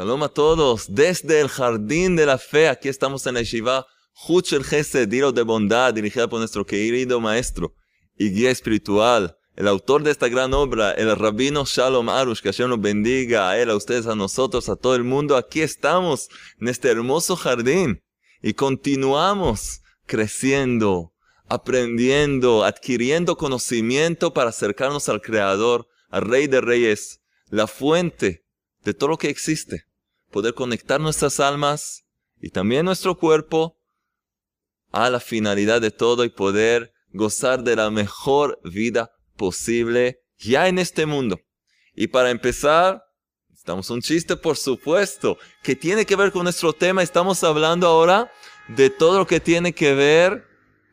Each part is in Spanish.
Shalom a todos, desde el jardín de la fe, aquí estamos en la Yeshiva Huch el Gesed, hilo de bondad, dirigida por nuestro querido maestro y guía espiritual, el autor de esta gran obra, el rabino Shalom Arush, que Hashem nos bendiga a él, a ustedes, a nosotros, a todo el mundo. Aquí estamos, en este hermoso jardín, y continuamos creciendo, aprendiendo, adquiriendo conocimiento para acercarnos al Creador, al Rey de Reyes, la fuente de todo lo que existe. Poder conectar nuestras almas y también nuestro cuerpo a la finalidad de todo y poder gozar de la mejor vida posible ya en este mundo. Y para empezar, estamos un chiste, por supuesto, que tiene que ver con nuestro tema. Estamos hablando ahora de todo lo que tiene que ver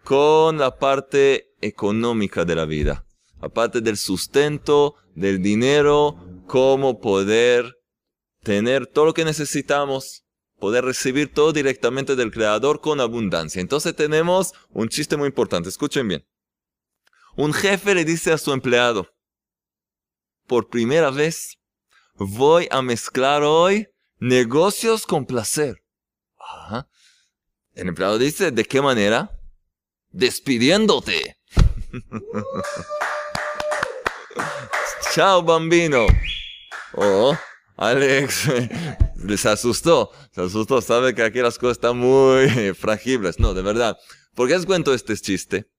con la parte económica de la vida. Aparte del sustento, del dinero, cómo poder tener todo lo que necesitamos, poder recibir todo directamente del Creador con abundancia. Entonces tenemos un chiste muy importante, escuchen bien. Un jefe le dice a su empleado, por primera vez voy a mezclar hoy negocios con placer. El empleado dice, ¿de qué manera? Despidiéndote. Chao, bambino. Oh, Alex se asustó, se asustó, sabe que aquí las cosas están muy frágiles. No, de verdad. ¿Por qué les cuento este chiste?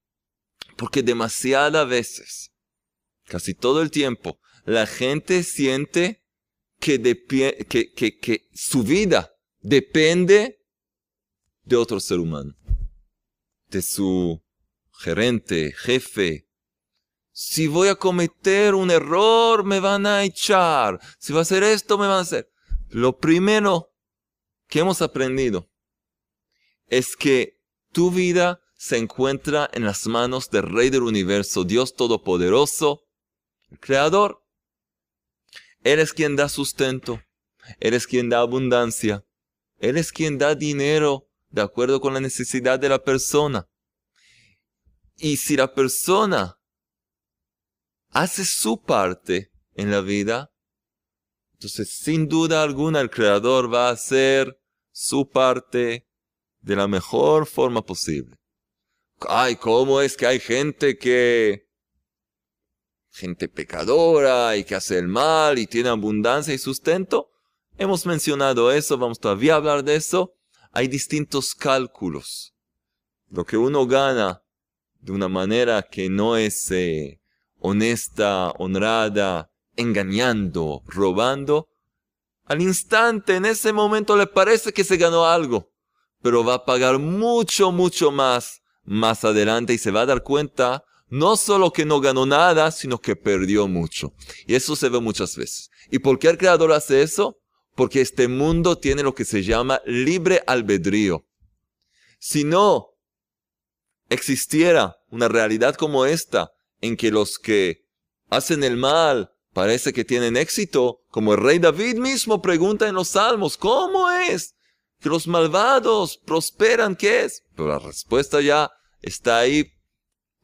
Porque demasiadas veces, casi todo el tiempo, la gente siente que su vida depende de otro ser humano, de su gerente, jefe, si voy a cometer un error, me van a echar. Si voy a hacer esto, me van a hacer. Lo primero que hemos aprendido es que tu vida se encuentra en las manos del Rey del Universo, Dios Todopoderoso, el Creador. Él es quien da sustento, Él es quien da abundancia, Él es quien da dinero de acuerdo con la necesidad de la persona. Y si la persona hace su parte en la vida, entonces sin duda alguna el Creador va a hacer su parte de la mejor forma posible. Ay, ¿cómo es que hay gente que... gente pecadora y que hace el mal y tiene abundancia y sustento? Hemos mencionado eso, vamos todavía a hablar de eso. Hay distintos cálculos. Lo que uno gana de una manera que no es eh, honesta, honrada, engañando, robando, al instante, en ese momento le parece que se ganó algo, pero va a pagar mucho, mucho más más adelante y se va a dar cuenta no solo que no ganó nada, sino que perdió mucho. Y eso se ve muchas veces. ¿Y por qué el creador hace eso? Porque este mundo tiene lo que se llama libre albedrío. Si no existiera una realidad como esta, en que los que hacen el mal parece que tienen éxito, como el rey David mismo pregunta en los salmos, ¿cómo es que los malvados prosperan? ¿Qué es? Pero la respuesta ya está ahí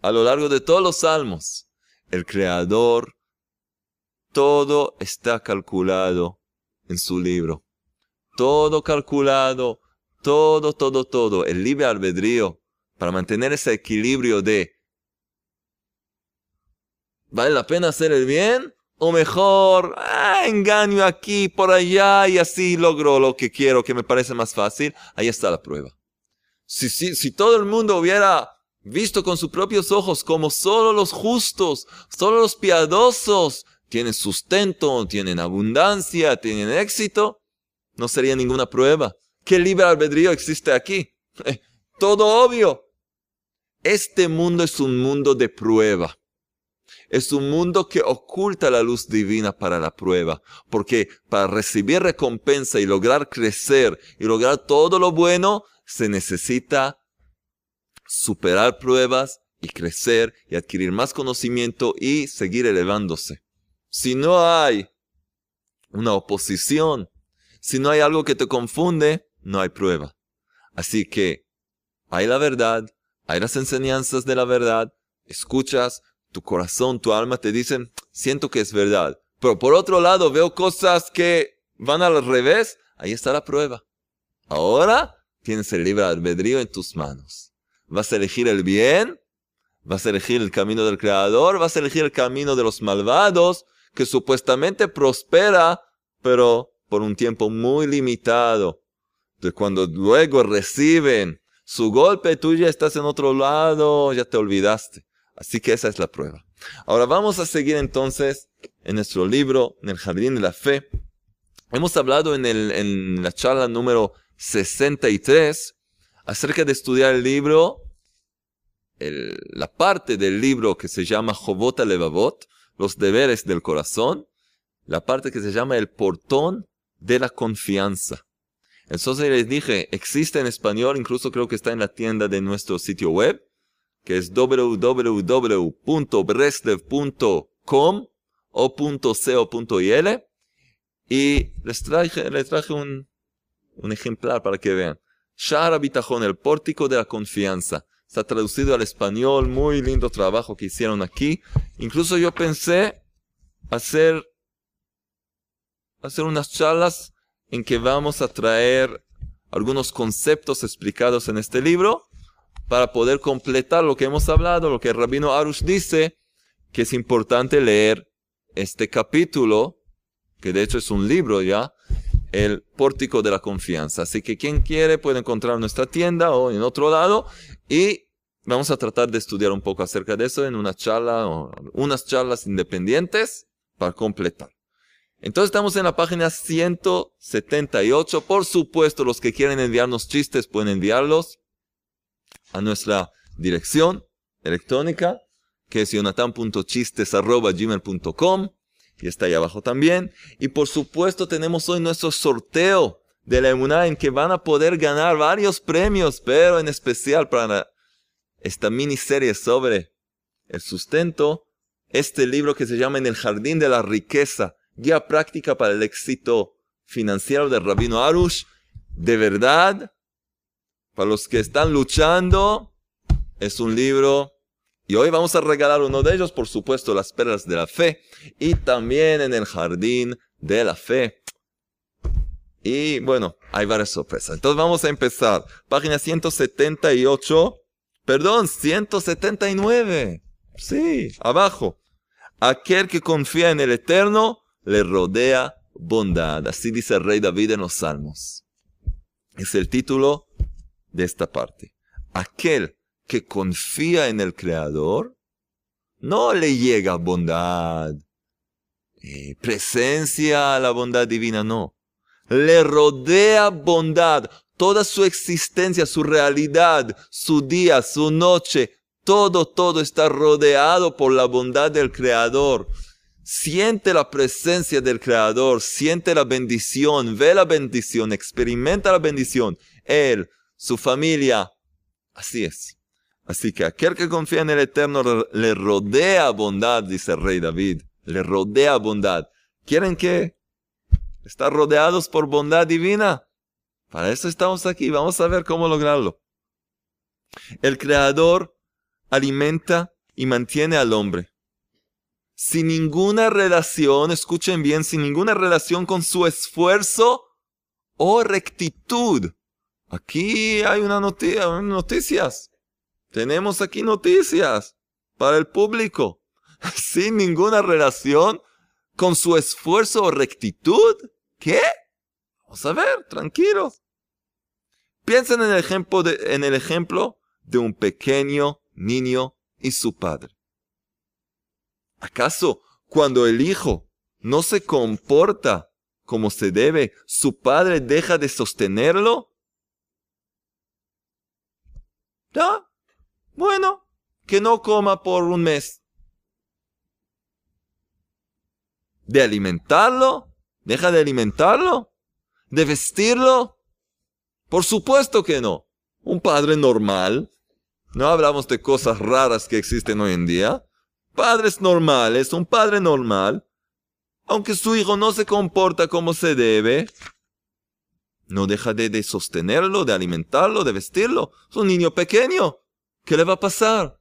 a lo largo de todos los salmos. El creador, todo está calculado en su libro. Todo calculado, todo, todo, todo. El libre albedrío para mantener ese equilibrio de ¿Vale la pena hacer el bien? O mejor, ah, engaño aquí, por allá y así logro lo que quiero, que me parece más fácil. Ahí está la prueba. Si, si, si todo el mundo hubiera visto con sus propios ojos como solo los justos, solo los piadosos tienen sustento, tienen abundancia, tienen éxito, no sería ninguna prueba. ¿Qué libre albedrío existe aquí? Todo obvio. Este mundo es un mundo de prueba. Es un mundo que oculta la luz divina para la prueba, porque para recibir recompensa y lograr crecer y lograr todo lo bueno, se necesita superar pruebas y crecer y adquirir más conocimiento y seguir elevándose. Si no hay una oposición, si no hay algo que te confunde, no hay prueba. Así que hay la verdad, hay las enseñanzas de la verdad, escuchas, tu corazón, tu alma te dicen, siento que es verdad. Pero por otro lado veo cosas que van al revés, ahí está la prueba. Ahora tienes el libre albedrío en tus manos. Vas a elegir el bien, vas a elegir el camino del Creador, vas a elegir el camino de los malvados, que supuestamente prospera, pero por un tiempo muy limitado. De cuando luego reciben su golpe, tú ya estás en otro lado, ya te olvidaste. Así que esa es la prueba. Ahora vamos a seguir entonces en nuestro libro, en el Jardín de la Fe. Hemos hablado en, el, en la charla número 63 acerca de estudiar el libro, la parte del libro que se llama Jobot Levavot, los deberes del corazón, la parte que se llama el portón de la confianza. Entonces les dije, existe en español, incluso creo que está en la tienda de nuestro sitio web, que es www.breslev.com o .co.il y les traje, les traje un, un ejemplar para que vean. Shara Bitajón, el pórtico de la confianza. Está traducido al español, muy lindo trabajo que hicieron aquí. Incluso yo pensé hacer, hacer unas charlas en que vamos a traer algunos conceptos explicados en este libro para poder completar lo que hemos hablado, lo que el rabino Arush dice, que es importante leer este capítulo, que de hecho es un libro ya, el pórtico de la confianza. Así que quien quiere puede encontrar en nuestra tienda o en otro lado y vamos a tratar de estudiar un poco acerca de eso en una charla o unas charlas independientes para completar. Entonces estamos en la página 178. Por supuesto, los que quieren enviarnos chistes pueden enviarlos a nuestra dirección electrónica, que es jonathan.chistes.gmail.com, y está ahí abajo también. Y por supuesto tenemos hoy nuestro sorteo de la Emuná en que van a poder ganar varios premios, pero en especial para esta miniserie sobre el sustento, este libro que se llama En el Jardín de la Riqueza, guía práctica para el éxito financiero del Rabino Arush, de verdad para los que están luchando, es un libro. Y hoy vamos a regalar uno de ellos, por supuesto, las perlas de la fe. Y también en el jardín de la fe. Y bueno, hay varias sorpresas. Entonces vamos a empezar. Página 178. Perdón, 179. Sí, abajo. Aquel que confía en el Eterno le rodea bondad. Así dice el rey David en los Salmos. Es el título de esta parte. Aquel que confía en el Creador, no le llega bondad, eh, presencia a la bondad divina, no. Le rodea bondad, toda su existencia, su realidad, su día, su noche, todo, todo está rodeado por la bondad del Creador. Siente la presencia del Creador, siente la bendición, ve la bendición, experimenta la bendición. Él, su familia. Así es. Así que aquel que confía en el Eterno le rodea bondad, dice el rey David. Le rodea bondad. ¿Quieren que estar rodeados por bondad divina? Para eso estamos aquí. Vamos a ver cómo lograrlo. El Creador alimenta y mantiene al hombre. Sin ninguna relación, escuchen bien, sin ninguna relación con su esfuerzo o rectitud. Aquí hay una noticia, noticias. Tenemos aquí noticias para el público, sin ninguna relación con su esfuerzo o rectitud. ¿Qué? Vamos a ver, tranquilos. Piensen en el ejemplo de, en el ejemplo de un pequeño niño y su padre. ¿Acaso cuando el hijo no se comporta como se debe, su padre deja de sostenerlo? ¿Ya? Bueno, que no coma por un mes. ¿De alimentarlo? ¿Deja de alimentarlo? ¿De vestirlo? Por supuesto que no. Un padre normal, no hablamos de cosas raras que existen hoy en día, padres normales, un padre normal, aunque su hijo no se comporta como se debe, no deja de, sostenerlo, de alimentarlo, de vestirlo. Es un niño pequeño. ¿Qué le va a pasar?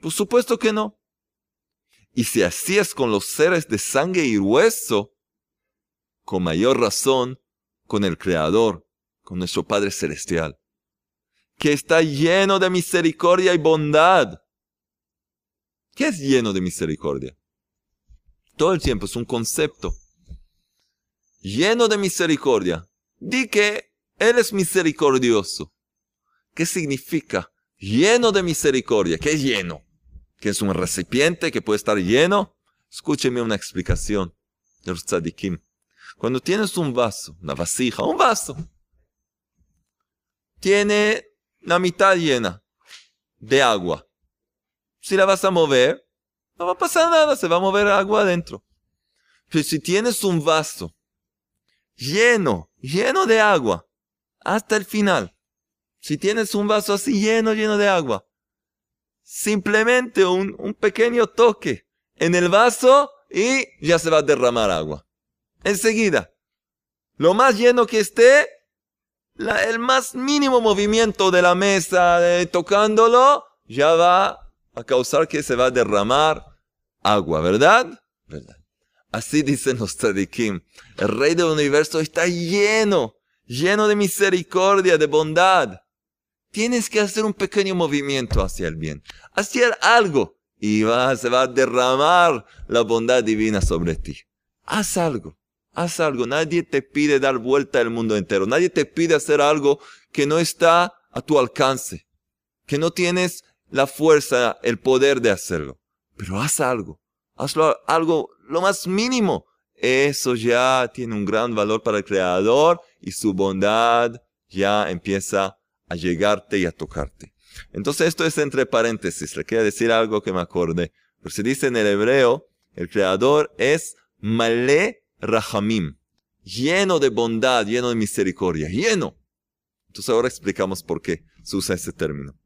Por supuesto que no. Y si así es con los seres de sangre y hueso, con mayor razón con el Creador, con nuestro Padre Celestial, que está lleno de misericordia y bondad. ¿Qué es lleno de misericordia? Todo el tiempo es un concepto. Lleno de misericordia. Di que Él es misericordioso. ¿Qué significa? Lleno de misericordia. ¿Qué es lleno? ¿Que es un recipiente que puede estar lleno? Escúcheme una explicación de los. Cuando tienes un vaso, una vasija, un vaso, tiene la mitad llena de agua. Si la vas a mover, no va a pasar nada, se va a mover agua adentro. Pero si tienes un vaso lleno, lleno de agua, hasta el final, si tienes un vaso así lleno, lleno de agua, simplemente un, un pequeño toque en el vaso y ya se va a derramar agua enseguida. Lo más lleno que esté, el más mínimo movimiento de la mesa tocándolo, ya va a causar que se va a derramar agua, ¿verdad? ¿verdad? Así dicen los tzadikim. El rey del universo está lleno, lleno de misericordia, de bondad. Tienes que hacer un pequeño movimiento hacia el bien, hacer algo y va, se va a derramar la bondad divina sobre ti. Haz algo. Haz algo. Nadie te pide dar vuelta al mundo entero. Nadie te pide hacer algo que no está a tu alcance. Que no tienes la fuerza, el poder de hacerlo. Pero haz algo. Hazlo algo, lo más mínimo. Eso ya tiene un gran valor para el Creador y su bondad ya empieza a llegarte y a tocarte. Entonces esto es entre paréntesis. Le quiero decir algo que me acorde. Pero se dice en el hebreo, el Creador es Malé Rahamim, lleno de bondad, lleno de misericordia, lleno. Entonces ahora explicamos por qué se usa ese término.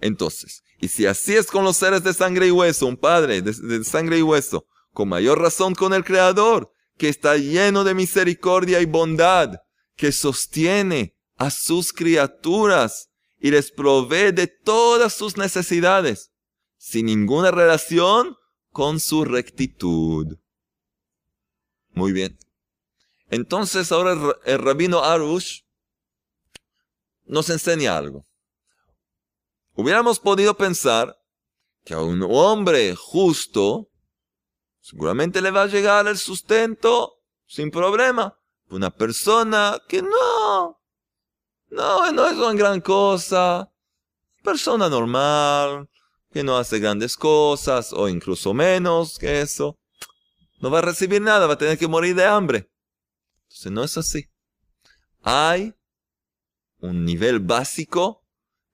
Entonces, y si así es con los seres de sangre y hueso, un padre de, de sangre y hueso, con mayor razón con el Creador, que está lleno de misericordia y bondad, que sostiene a sus criaturas y les provee de todas sus necesidades, sin ninguna relación con su rectitud. Muy bien. Entonces ahora el, rabino Arush nos enseña algo. Hubiéramos podido pensar que a un hombre justo seguramente le va a llegar el sustento sin problema. Una persona que no, no, no es una gran cosa, persona normal, que no hace grandes cosas o incluso menos que eso no va a recibir nada, va a tener que morir de hambre. Entonces no es así. Hay un nivel básico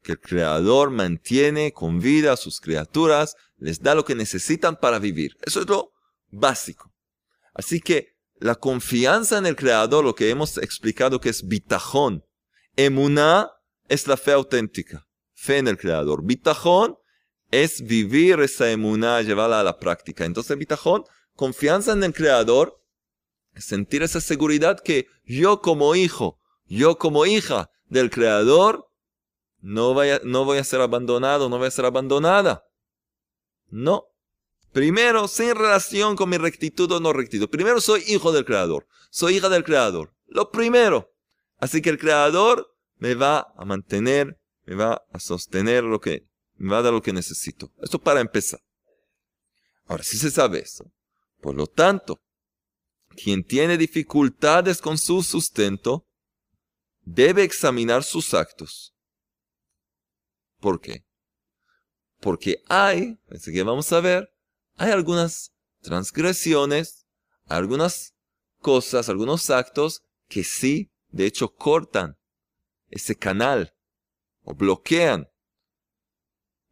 que el Creador mantiene con vida a sus criaturas, les da lo que necesitan para vivir. Eso es lo básico. Así que la confianza en el Creador, lo que hemos explicado que es bitajón. Emuná es la fe auténtica. Fe en el Creador. Bitajón es vivir esa emuná, llevarla a la práctica. Entonces, bitajón confianza en el Creador, sentir esa seguridad que yo como hijo, yo como hija del Creador, no, vaya, no voy a ser abandonado, no voy a ser abandonada. No. Primero, sin relación con mi rectitud o no rectitud. Primero soy hijo del Creador. Soy hija del Creador. Lo primero. Así que el Creador me va a mantener, me va a sostener lo que, me va a dar lo que necesito. Esto para empezar. Ahora, si se sabe eso, por lo tanto, quien tiene dificultades con su sustento debe examinar sus actos. ¿Por qué? Porque hay, así que vamos a ver, hay algunas transgresiones, algunas cosas, algunos actos que sí, de hecho, cortan ese canal o bloquean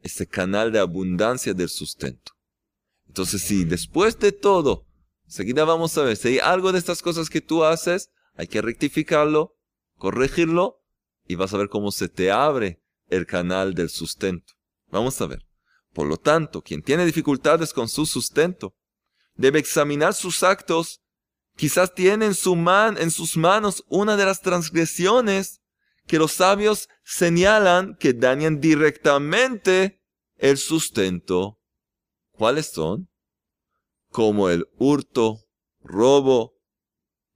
ese canal de abundancia del sustento. Entonces, si después de todo, seguida vamos a ver, si hay algo de estas cosas que tú haces, hay que rectificarlo, corregirlo, y vas a ver cómo se te abre el canal del sustento. Vamos a ver. Por lo tanto, quien tiene dificultades con su sustento, debe examinar sus actos. Quizás tiene en, su man, en sus manos una de las transgresiones que los sabios señalan que dañan directamente el sustento ¿Cuáles son? Como el hurto, robo,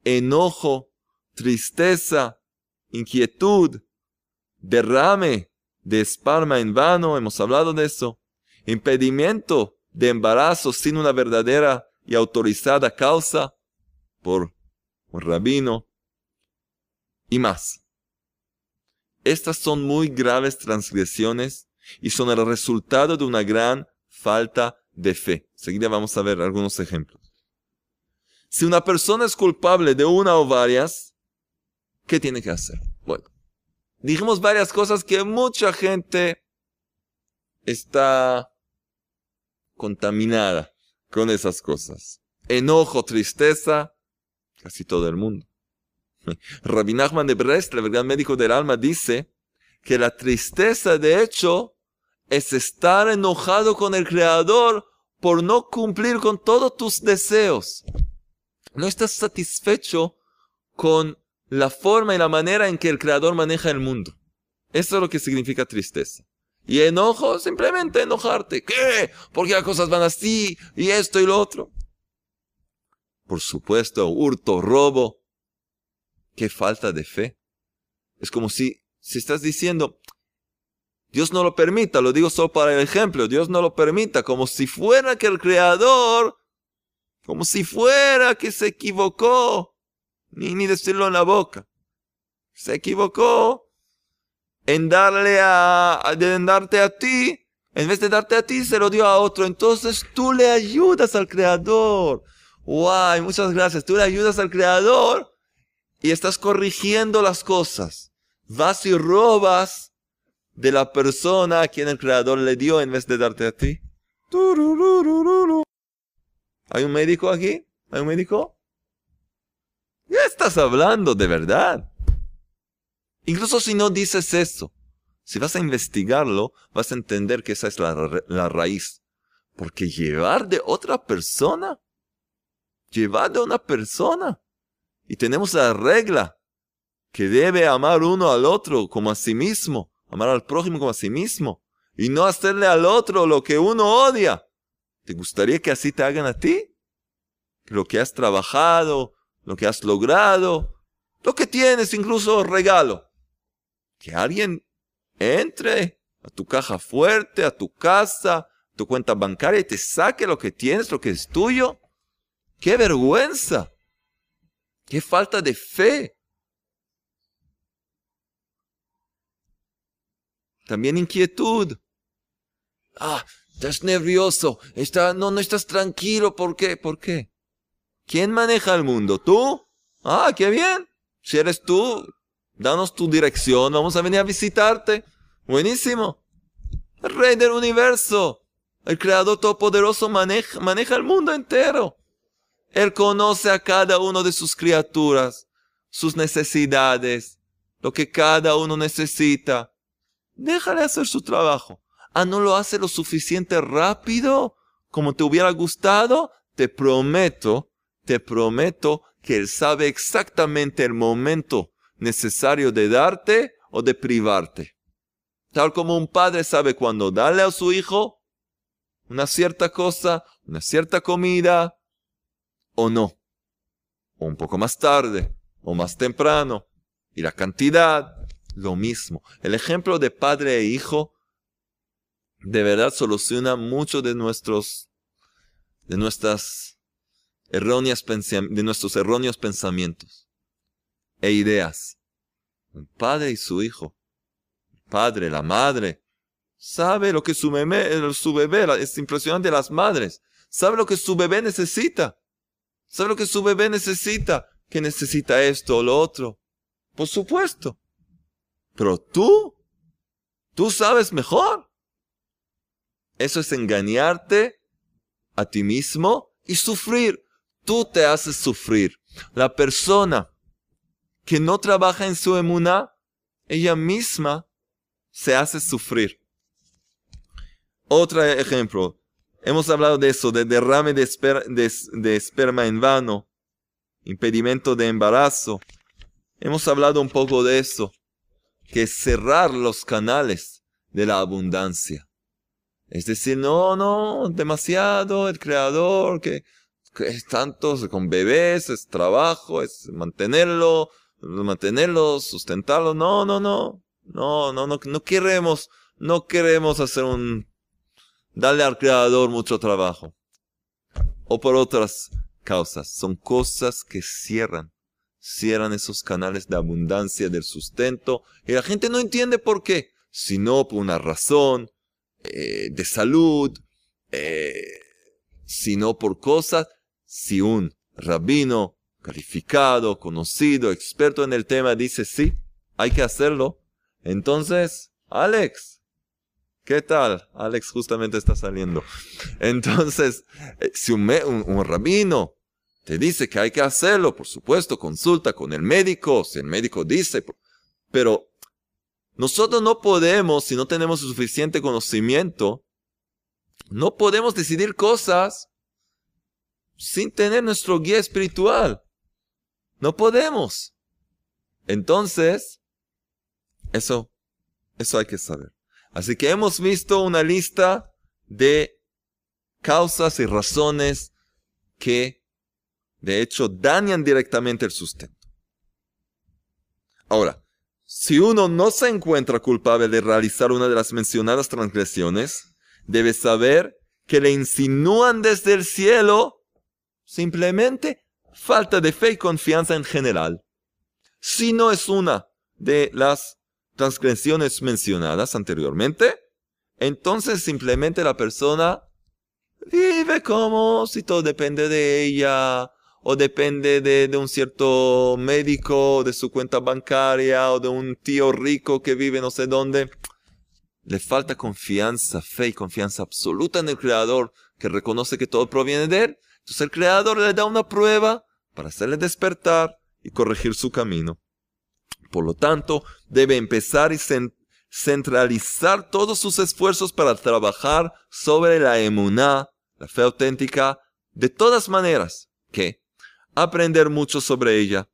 enojo, tristeza, inquietud, derrame de esparma en vano, hemos hablado de eso, impedimento de embarazo sin una verdadera y autorizada causa por un rabino y más. Estas son muy graves transgresiones y son el resultado de una gran falta de fe. Seguida vamos a ver algunos ejemplos. Si una persona es culpable de una o varias, ¿qué tiene que hacer? Bueno, dijimos varias cosas que mucha gente está contaminada con esas cosas. Enojo, tristeza, casi todo el mundo. Rabbi Nachman de Brest, el gran médico del alma, dice que la tristeza, de hecho, es estar enojado con el Creador por no cumplir con todos tus deseos. No estás satisfecho con la forma y la manera en que el Creador maneja el mundo. Eso es lo que significa tristeza. Y enojo, simplemente enojarte. ¿Qué? Porque las cosas van así y esto y lo otro. Por supuesto, hurto, robo. Qué falta de fe. Es como si, si estás diciendo, Dios no lo permita, lo digo solo para el ejemplo, Dios no lo permita, como si fuera que el Creador, como si fuera que se equivocó, ni, ni decirlo en la boca, se equivocó en darle a, en darte a ti, en vez de darte a ti, se lo dio a otro, entonces tú le ayudas al Creador. Guay, muchas gracias, tú le ayudas al Creador y estás corrigiendo las cosas. Vas y robas de la persona a quien el Creador le dio en vez de darte a ti. ¿Hay un médico aquí? ¿Hay un médico? Ya estás hablando de verdad. Incluso si no dices eso, si vas a investigarlo, vas a entender que esa es la, raíz. Porque llevar de otra persona, llevar de una persona, y tenemos la regla que debe amar uno al otro como a sí mismo amar al prójimo como a sí mismo y no hacerle al otro lo que uno odia. ¿Te gustaría que así te hagan a ti? Lo que has trabajado, lo que has logrado, lo que tienes, incluso regalo. Que alguien entre a tu caja fuerte, a tu casa, a tu cuenta bancaria y te saque lo que tienes, lo que es tuyo. ¡Qué vergüenza! ¡Qué falta de fe! También inquietud. Ah, estás nervioso. Está, no, no estás tranquilo. ¿Por qué? ¿Por qué? ¿Quién maneja el mundo? ¿Tú? Ah, qué bien. Si eres tú, danos tu dirección. Vamos a venir a visitarte. Buenísimo. El rey del universo. El creador todopoderoso maneja, maneja el mundo entero. Él conoce a cada uno de sus criaturas, sus necesidades, lo que cada uno necesita déjale hacer su trabajo. Ah, no lo hace lo suficiente rápido como te hubiera gustado. Te prometo, te prometo que Él sabe exactamente el momento necesario de darte o de privarte. Tal como un padre sabe cuándo darle a su hijo una cierta cosa, una cierta comida, o no. O un poco más tarde, o más temprano. Y la cantidad, lo mismo. El ejemplo de padre e hijo de verdad soluciona mucho de nuestros, de nuestras erróneas de nuestros erróneos pensamientos e ideas. Un padre y su hijo. El padre, la madre, sabe lo que su bebé, su bebé, es impresionante las madres, sabe lo que su bebé necesita. Sabe lo que su bebé necesita, que necesita esto o lo otro. Por supuesto. Pero tú, tú sabes mejor. Eso es engañarte a ti mismo y sufrir. Tú te haces sufrir. La persona que no trabaja en su emuna, ella misma se hace sufrir. Otro ejemplo. Hemos hablado de eso, de derrame de, de esperma en vano, impedimento de embarazo. Hemos hablado un poco de eso que cerrar los canales de la abundancia. Es decir, no, no, demasiado el creador, que es tanto, con bebés, es trabajo, es mantenerlo, mantenerlo, sustentarlo. No, no, no. No, no, no, no queremos, no queremos hacer un, darle al creador mucho trabajo. O por otras causas. Son cosas que cierran, cierran esos canales de abundancia del sustento. Y la gente no entiende por qué. Sino por una razón eh, de salud, eh, sino por cosas. Si un rabino calificado, conocido, experto en el tema dice sí, hay que hacerlo, entonces, Alex, ¿qué tal? Alex justamente está saliendo. Entonces, eh, si un, rabino te dice que hay que hacerlo, por supuesto, consulta con el médico, si el médico dice, pero nosotros no podemos, si no tenemos suficiente conocimiento, no podemos decidir cosas sin tener nuestro guía espiritual. No podemos. Entonces, eso, eso hay que saber. Así que hemos visto una lista de causas y razones que de hecho dañan directamente el sustento. Ahora, si uno no se encuentra culpable de realizar una de las mencionadas transgresiones, debe saber que le insinúan desde el cielo simplemente falta de fe y confianza en general. Si no es una de las transgresiones mencionadas anteriormente, entonces simplemente la persona vive como si todo depende de ella, o depende de, un cierto médico, de su cuenta bancaria, o de un tío rico que vive no sé dónde. Le falta confianza, fe y confianza absoluta en el Creador, que reconoce que todo proviene de Él. Entonces el Creador le da una prueba para hacerle despertar y corregir su camino. Por lo tanto, debe empezar y centralizar todos sus esfuerzos para trabajar sobre la emuná, la fe auténtica, de todas maneras, que aprender mucho sobre ella.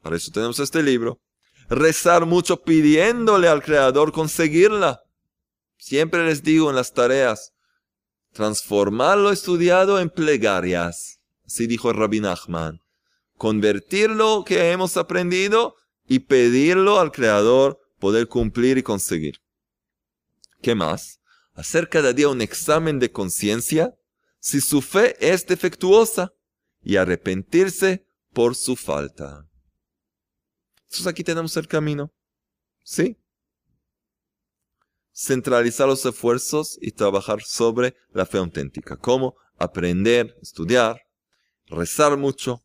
Para eso tenemos este libro. Rezar mucho pidiéndole al Creador conseguirla. Siempre les digo en las tareas, transformar lo estudiado en plegarias. Así dijo el Rabbi Nachman. Convertir lo que hemos aprendido y pedirlo al Creador poder cumplir y conseguir. ¿Qué más? Hacer cada día un examen de conciencia si su fe es defectuosa y arrepentirse por su falta. Entonces aquí tenemos el camino. ¿Sí? Centralizar los esfuerzos y trabajar sobre la fe auténtica. ¿Cómo? Aprender, estudiar, rezar mucho,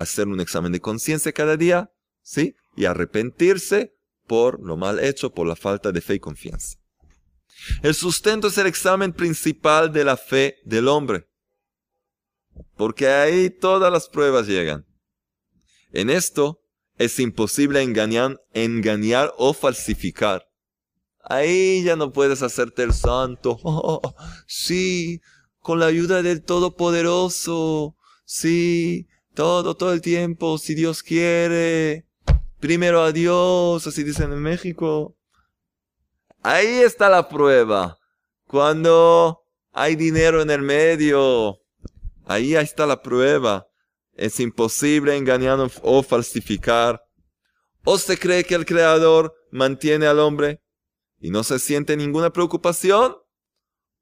hacer un examen de conciencia cada día ¿sí? Y arrepentirse por lo mal hecho, por la falta de fe y confianza. El sustento es el examen principal de la fe del hombre, porque ahí todas las pruebas llegan. En esto es imposible engañar, engañar o falsificar. Ahí ya no puedes hacerte el santo. sí, con la ayuda del Todopoderoso. Sí, todo, todo el tiempo, si Dios quiere primero a Dios, así dicen en México. Ahí está la prueba. Cuando hay dinero en el medio, ahí está la prueba. Es imposible engañar o falsificar. O se cree que el Creador mantiene al hombre y no se siente ninguna preocupación.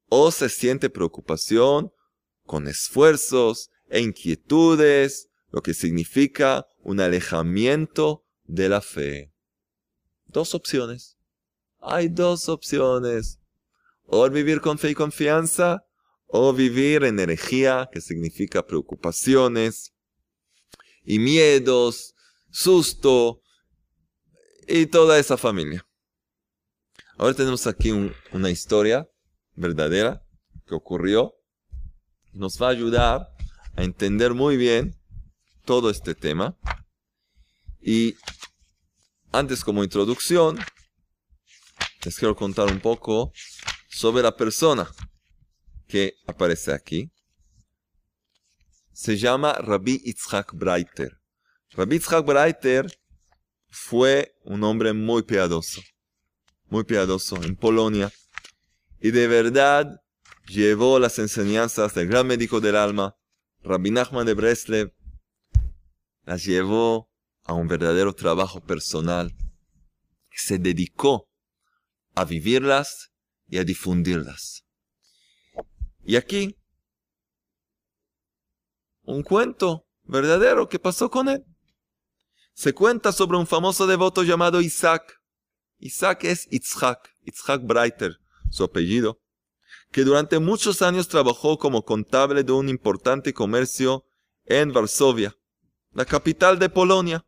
O se siente preocupación con esfuerzos e inquietudes, lo que significa un alejamiento de la fe. Dos opciones. Hay dos opciones. O vivir con fe y confianza, o vivir en energía, que significa preocupaciones y miedos, susto y toda esa familia. Ahora tenemos aquí una historia verdadera que ocurrió. Nos va a ayudar a entender muy bien todo este tema. Y antes como introducción, les quiero contar un poco sobre la persona que aparece aquí. Se llama Rabbi Yitzhak Breiter. Rabbi Yitzhak Breiter fue un hombre muy piadoso, muy piadoso en Polonia. Y de verdad llevó las enseñanzas del gran médico del alma, Rabbi Nachman de Breslev las llevó a un verdadero trabajo personal. Se dedicó a vivirlas y a difundirlas. Y aquí, un cuento verdadero que pasó con él. Se cuenta sobre un famoso devoto llamado Isaac. Isaac es Itzhak, Itzhak Breiter, su apellido, que durante muchos años trabajó como contable de un importante comercio en Varsovia, la capital de Polonia.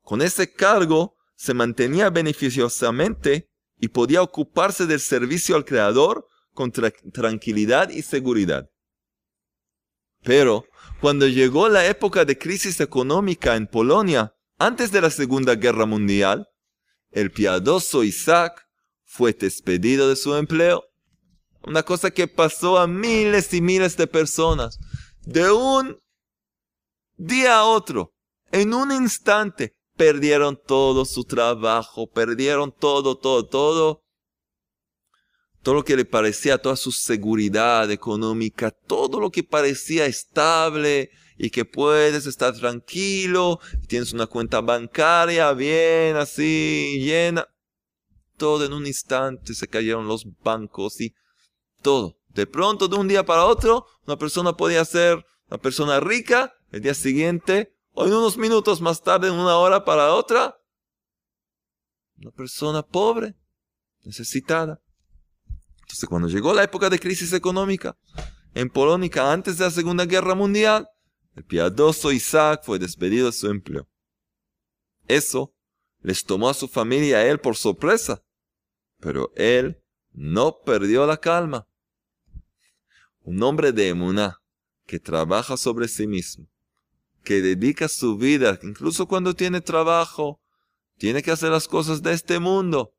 Con ese cargo se mantenía beneficiosamente y podía ocuparse del servicio al Creador con tranquilidad y seguridad. Pero cuando llegó la época de crisis económica en Polonia, antes de la Segunda Guerra Mundial, el piadoso Isaac fue despedido de su empleo. Una cosa que pasó a miles y miles de personas. De un día a otro, en un instante, perdieron todo su trabajo, perdieron todo, todo, todo. Todo lo que le parecía, toda su seguridad económica, todo lo que parecía estable y que puedes estar tranquilo, tienes una cuenta bancaria bien así, llena. Todo en un instante se cayeron los bancos y todo. De pronto, de un día para otro, una persona podía ser una persona rica, el día siguiente, o en unos minutos más tarde, en una hora para otra, una persona pobre, necesitada. Entonces, cuando llegó la época de crisis económica en Polonia, antes de la Segunda Guerra Mundial, el piadoso Isaac fue despedido de su empleo. Eso les tomó a su familia a él por sorpresa, pero él no perdió la calma. Un hombre de emuná que trabaja sobre sí mismo, que dedica su vida, incluso cuando tiene trabajo, tiene que hacer las cosas de este mundo,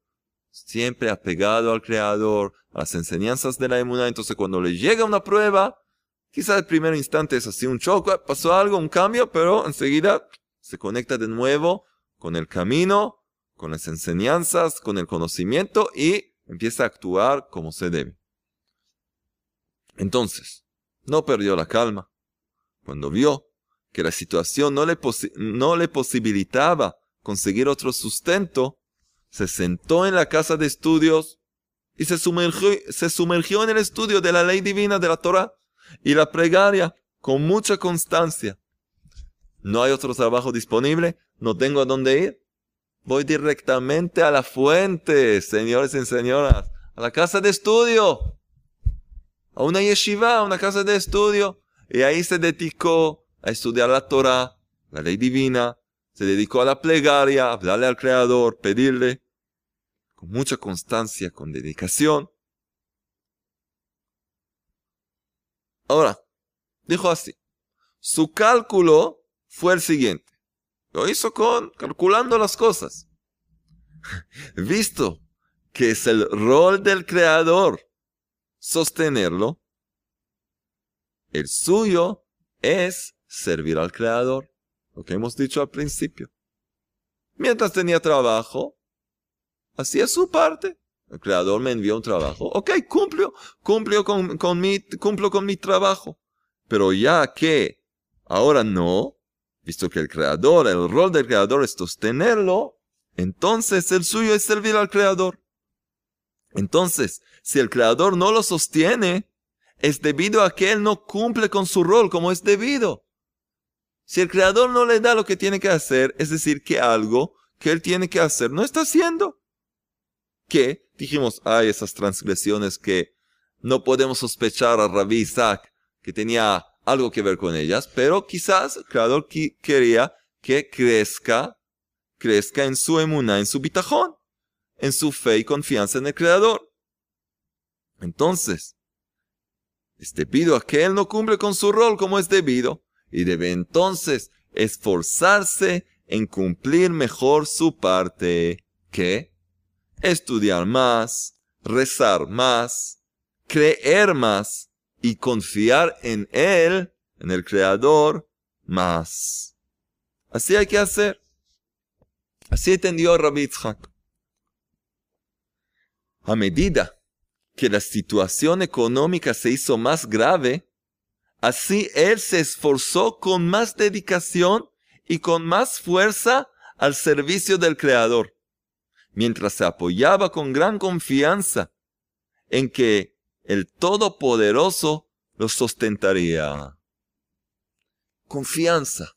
siempre apegado al Creador, a las enseñanzas de la emuná. Entonces cuando le llega una prueba, quizá el primer instante es así un choque, pasó algo, un cambio, pero enseguida se conecta de nuevo con el camino, con las enseñanzas, con el conocimiento y empieza a actuar como se debe. Entonces, no perdió la calma. Cuando vio que la situación no le, posibilitaba conseguir otro sustento, se sentó en la casa de estudios y se sumergió, se sumergió en el estudio de la ley divina de la Torah y la plegaria con mucha constancia. No hay otro trabajo disponible, no tengo a dónde ir. Voy directamente a la fuente, señores y señoras, a la casa de estudio, a una yeshiva, a una casa de estudio. Y ahí se dedicó a estudiar la Torah, la ley divina, se dedicó a la plegaria, a hablarle al Creador, pedirle con mucha constancia, con dedicación. Ahora, dijo así, su cálculo fue el siguiente. Lo hizo con calculando las cosas. Visto que es el rol del creador sostenerlo, el suyo es servir al creador, lo que hemos dicho al principio. Mientras tenía trabajo, hacía su parte. El creador me envió un trabajo. Ok, cumplo, cumplo con, con mi, cumplo con mi trabajo. Pero ya que ahora no, visto que el creador, el rol del creador es sostenerlo, entonces el suyo es servir al creador. Entonces, si el creador no lo sostiene, es debido a que él no cumple con su rol como es debido. Si el creador no le da lo que tiene que hacer, es decir, que algo que él tiene que hacer no está haciendo que dijimos, hay esas transgresiones que no podemos sospechar a Rabbi Isaac que tenía algo que ver con ellas, pero quizás el creador quería que crezca, crezca en su emuna, en su bitajón, en su fe y confianza en el creador. Entonces, es debido a que él no cumple con su rol como es debido, y debe entonces esforzarse en cumplir mejor su parte, que estudiar más, rezar más, creer más y confiar en Él, en el Creador, más. Así hay que hacer. Así entendió Rabbi A medida que la situación económica se hizo más grave, Así él se esforzó con más dedicación y con más fuerza al servicio del Creador, mientras se apoyaba con gran confianza en que el Todopoderoso lo sustentaría. Confianza.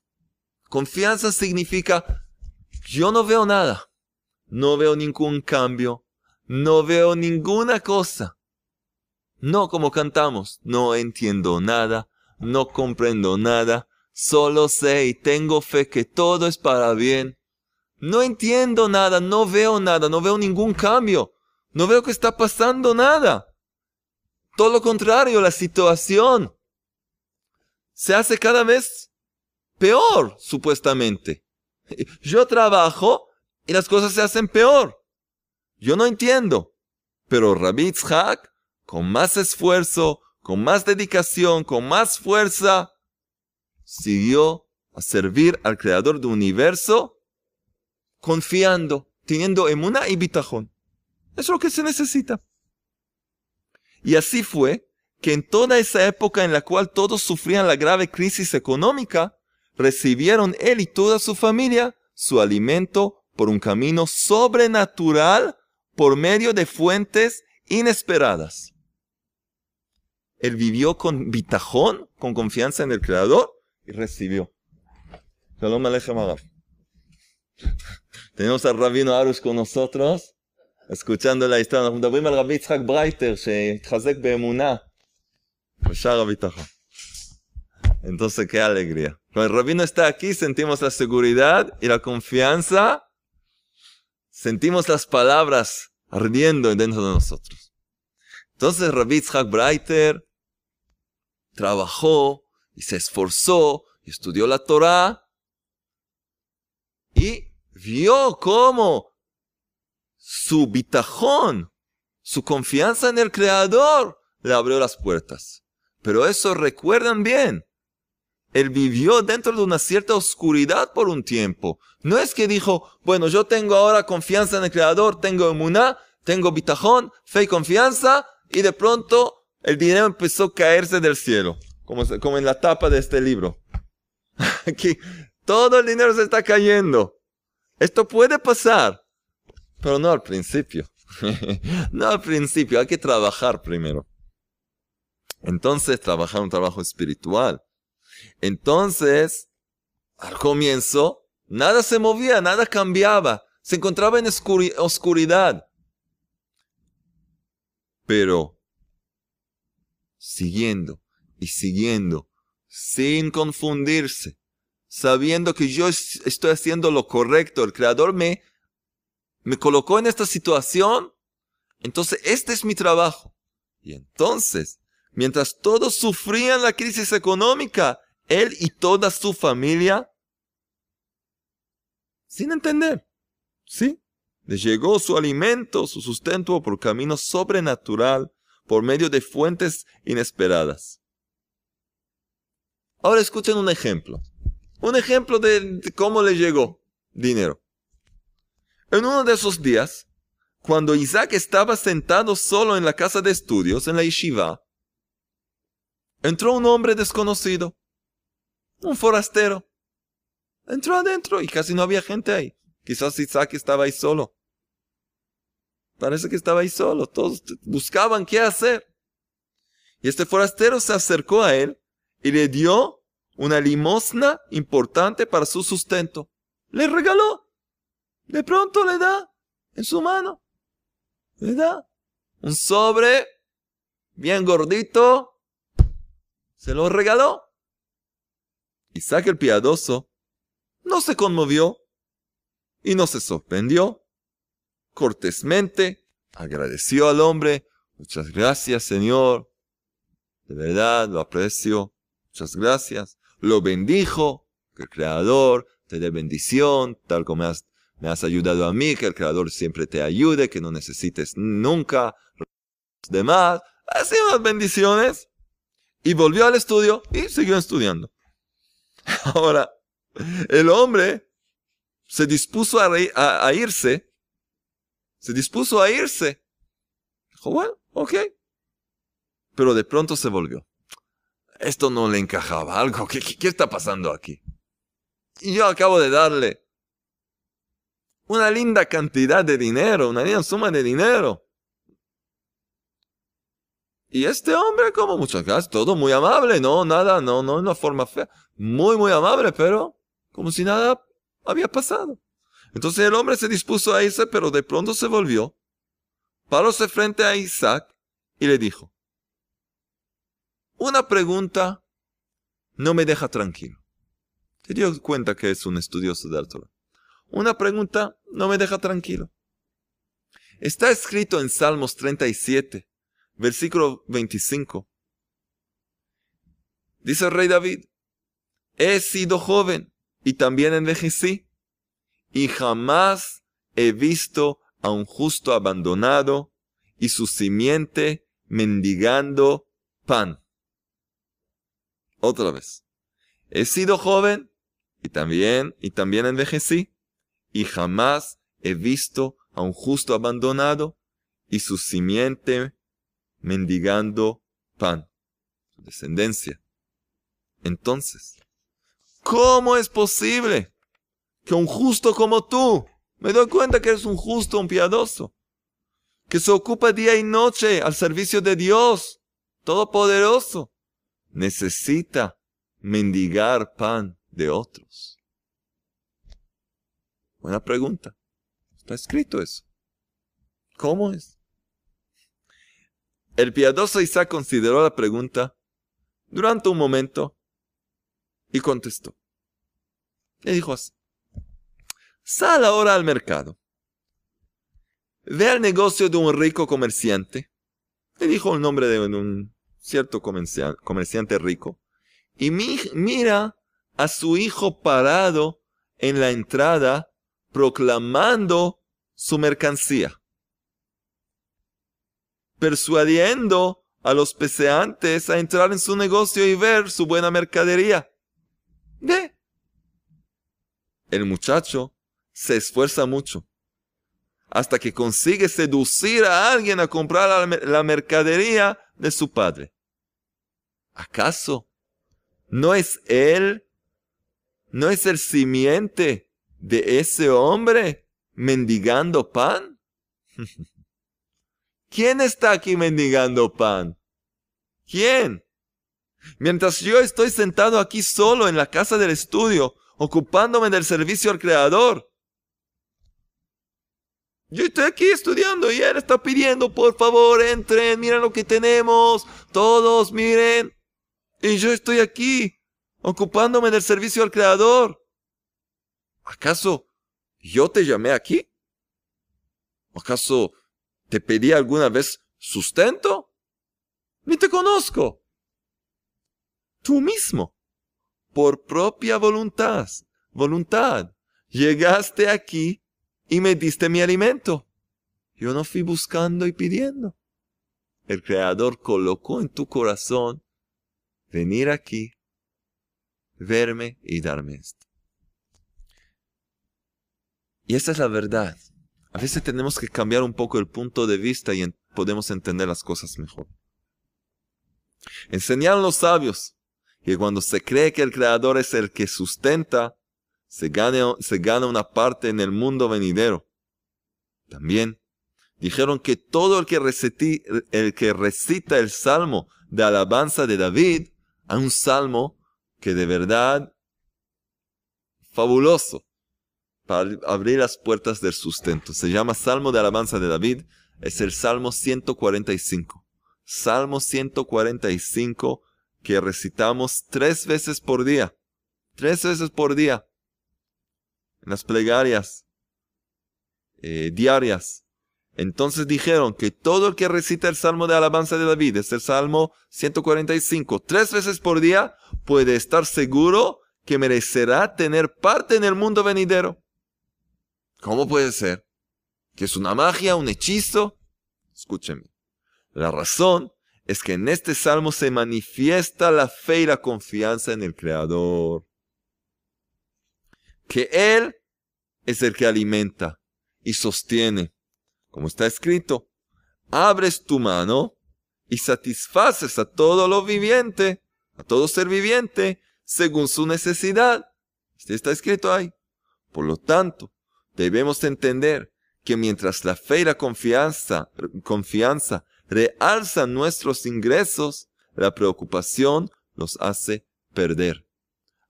Confianza significa, yo no veo nada, no veo ningún cambio, no veo ninguna cosa. No como cantamos, no entiendo nada, no comprendo nada, solo sé y tengo fe que todo es para bien. No entiendo nada, no veo nada, no veo ningún cambio, no veo que está pasando nada. Todo lo contrario, la situación se hace cada vez peor, supuestamente. Yo trabajo y las cosas se hacen peor. Yo no entiendo. Pero Rabbi Tzhak, con más esfuerzo, con más dedicación, con más fuerza, siguió a servir al creador del universo, confiando, teniendo emuna y bitajón. Es lo que se necesita. Y así fue que en toda esa época en la cual todos sufrían la grave crisis económica, recibieron él y toda su familia su alimento por un camino sobrenatural por medio de fuentes inesperadas. Él vivió con bitajón, con confianza en el Creador y recibió. Shalom Tenemos al rabino Arush con nosotros, escuchando la historia. אנחנו מדברים על רבי יצחק ברייטר, שהתחזק באמונה בשער הביטחון. Entonces, qué alegría. Cuando el rabino está aquí, sentimos la seguridad y la confianza. Sentimos las palabras ardiendo dentro de nosotros. Entonces, Rabbi Breiter trabajó y se esforzó y estudió la Torah y vio cómo su bitajón, su confianza en el Creador, le abrió las puertas. Pero eso recuerdan bien. Él vivió dentro de una cierta oscuridad por un tiempo. No es que dijo, bueno, yo tengo ahora confianza en el Creador, tengo emuná, tengo bitajón, fe y confianza, y de pronto el dinero empezó a caerse del cielo, como, como en la tapa de este libro. Aquí todo el dinero se está cayendo. Esto puede pasar, pero no al principio. no al principio, hay que trabajar primero. Entonces, trabajar un trabajo espiritual. Entonces, al comienzo, nada se movía, nada cambiaba. Se encontraba en oscuridad. Pero, siguiendo y siguiendo, sin confundirse, sabiendo que yo estoy haciendo lo correcto, el Creador me, me colocó en esta situación, entonces este es mi trabajo. Y entonces, mientras todos sufrían la crisis económica, él y toda su familia, sin entender, ¿sí? Les llegó su alimento, su sustento por camino sobrenatural, por medio de fuentes inesperadas. Ahora escuchen un ejemplo. Un ejemplo de, cómo le llegó dinero. En uno de esos días, cuando Isaac estaba sentado solo en la casa de estudios, en la yeshiva, entró un hombre desconocido un forastero. Entró adentro y casi no había gente ahí. Quizás Isaac estaba ahí solo. Parece que estaba ahí solo. Todos buscaban qué hacer. Y este forastero se acercó a él y le dio una limosna importante para su sustento. Le regaló. De pronto le da en su mano. Le da un sobre bien gordito. Se lo regaló. Isaac el piadoso no se conmovió y no se sorprendió. Cortésmente agradeció al hombre. Muchas gracias, Señor. De verdad, lo aprecio. Muchas gracias. Lo bendijo. Que el Creador te dé bendición, tal como me has, me has ayudado a mí, que el Creador siempre te ayude, que no necesites nunca demás. Así unas bendiciones. Y volvió al estudio y siguió estudiando. Ahora, el hombre se dispuso a, irse. Se dispuso a irse. Dijo, bueno, ok. Pero de pronto se volvió. esto no le encajaba algo. ¿Qué, qué, qué está pasando aquí? Y yo acabo de darle una linda cantidad de dinero, una linda suma de dinero. Y este hombre, como muchas gracias, todo muy amable, no, nada, no, no, una forma fea. Muy, muy amable, pero como si nada había pasado. Entonces el hombre se dispuso a irse, pero de pronto se volvió, paróse frente a Isaac y le dijo, una pregunta no me deja tranquilo. Se dio cuenta que es un estudioso de Torah. Una pregunta no me deja tranquilo. Está escrito en Salmos 37, versículo 25. Dice el rey David, he sido joven y también envejecí, y jamás he visto a un justo abandonado y su simiente mendigando pan. Otra vez. He sido joven y también, y también envejecí, y jamás he visto a un justo abandonado y su simiente mendigando pan, su descendencia. Entonces, ¿cómo es posible que un justo como tú, me doy cuenta que eres un justo, un piadoso, que se ocupa día y noche al servicio de Dios Todopoderoso, necesita mendigar pan de otros? Buena pregunta. Está escrito eso. ¿Cómo es? El piadoso Isaac consideró la pregunta durante un momento y contestó. Le dijo así. Sal ahora al mercado. Ve al negocio de un rico comerciante. Le dijo el nombre de un cierto comerciante rico. Y mira a su hijo parado en la entrada proclamando su mercancía persuadiendo a los peseantes a entrar en su negocio y ver su buena mercadería. Ve. El muchacho se esfuerza mucho hasta que consigue seducir a alguien a comprar la, mercadería de su padre. ¿Acaso no es él, no es el simiente de ese hombre mendigando pan? ¿Quién está aquí mendigando pan? ¿Quién? Mientras yo estoy sentado aquí solo en la casa del estudio, ocupándome del servicio al Creador. Yo estoy aquí estudiando y él está pidiendo, por favor, entren, miren lo que tenemos, todos miren. Y yo estoy aquí, ocupándome del servicio al Creador. ¿Acaso yo te llamé aquí? ¿Acaso ¿Te pedí alguna vez sustento? Ni te conozco. Tú mismo, por propia voluntad, voluntad, llegaste aquí y me diste mi alimento. Yo no fui buscando y pidiendo. El Creador colocó en tu corazón venir aquí, verme y darme esto. Y esa es la verdad. A veces tenemos que cambiar un poco el punto de vista y podemos entender las cosas mejor. Enseñaron los sabios que cuando se cree que el Creador es el que sustenta, se gana, se gana una parte en el mundo venidero. También dijeron que todo el que, el que recita el salmo de alabanza de David, a un salmo que de verdad fabuloso, para abrir las puertas del sustento. Se llama Salmo de Alabanza de David. Es el Salmo 145. Salmo 145 que recitamos tres veces por día. Tres veces por día. En las plegarias eh, diarias. Entonces dijeron que todo el que recita el Salmo de Alabanza de David, es el Salmo 145, tres veces por día, puede estar seguro que merecerá tener parte en el mundo venidero. ¿Cómo puede ser? ¿Que es una magia, un hechizo? Escúchenme. La razón es que en este salmo se manifiesta la fe y la confianza en el Creador. Que Él es el que alimenta y sostiene. Como está escrito, abres tu mano y satisfaces a todo lo viviente a todo ser viviente según su necesidad. Esto está escrito ahí. Por lo tanto, debemos entender que mientras la fe y la confianza, confianza realzan nuestros ingresos, la preocupación los hace perder.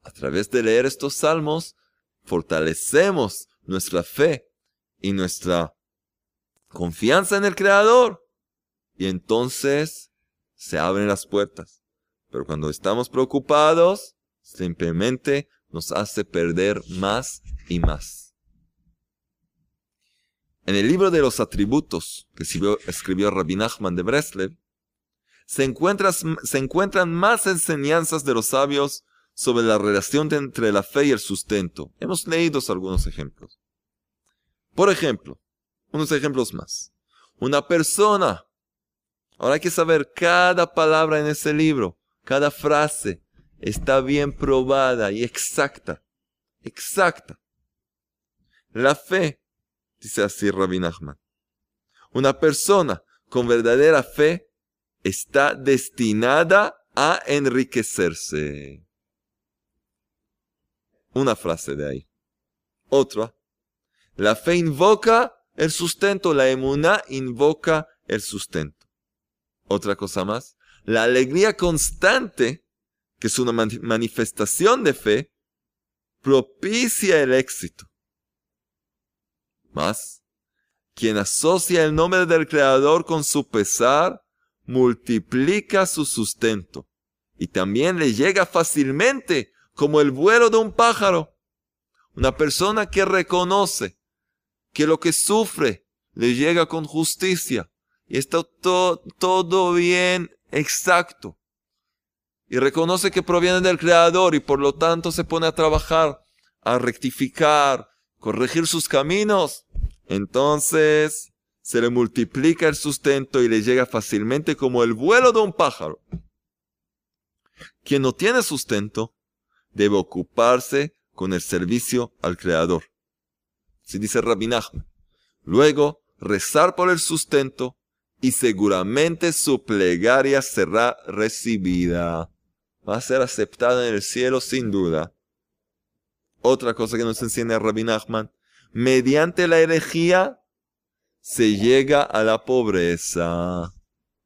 A través de leer estos salmos, fortalecemos nuestra fe y nuestra confianza en el Creador. Y entonces se abren las puertas. Pero cuando estamos preocupados, simplemente nos hace perder más y más. En el libro de los atributos que escribió, Rabbi Nachman de Breslev, se, se encuentran más enseñanzas de los sabios sobre la relación entre la fe y el sustento. Hemos leído algunos ejemplos. Por ejemplo, unos ejemplos más. Una persona. Ahora hay que saber cada palabra en ese libro, cada frase está bien probada y exacta. Exacta. La fe, dice así Rabbi Nachman. Una persona con verdadera fe está destinada a enriquecerse. Una frase de ahí. Otra. La fe invoca el sustento, la emuna invoca el sustento. Otra cosa más. La alegría constante, que es una manifestación de fe, propicia el éxito. Más, quien asocia el nombre del Creador con su pesar, multiplica su sustento y también le llega fácilmente como el vuelo de un pájaro. Una persona que reconoce que lo que sufre le llega con justicia y está todo bien exacto y reconoce que proviene del Creador y por lo tanto se pone a trabajar, a rectificar, corregir sus caminos, entonces se le multiplica el sustento y le llega fácilmente como el vuelo de un pájaro. Quien no tiene sustento debe ocuparse con el servicio al Creador. Si dice Rabbi Luego, rezar por el sustento y seguramente su plegaria será recibida. Va a ser aceptada en el cielo sin duda. Otra cosa que nos enseña Rabbi Nachman, mediante la herejía se llega a la pobreza.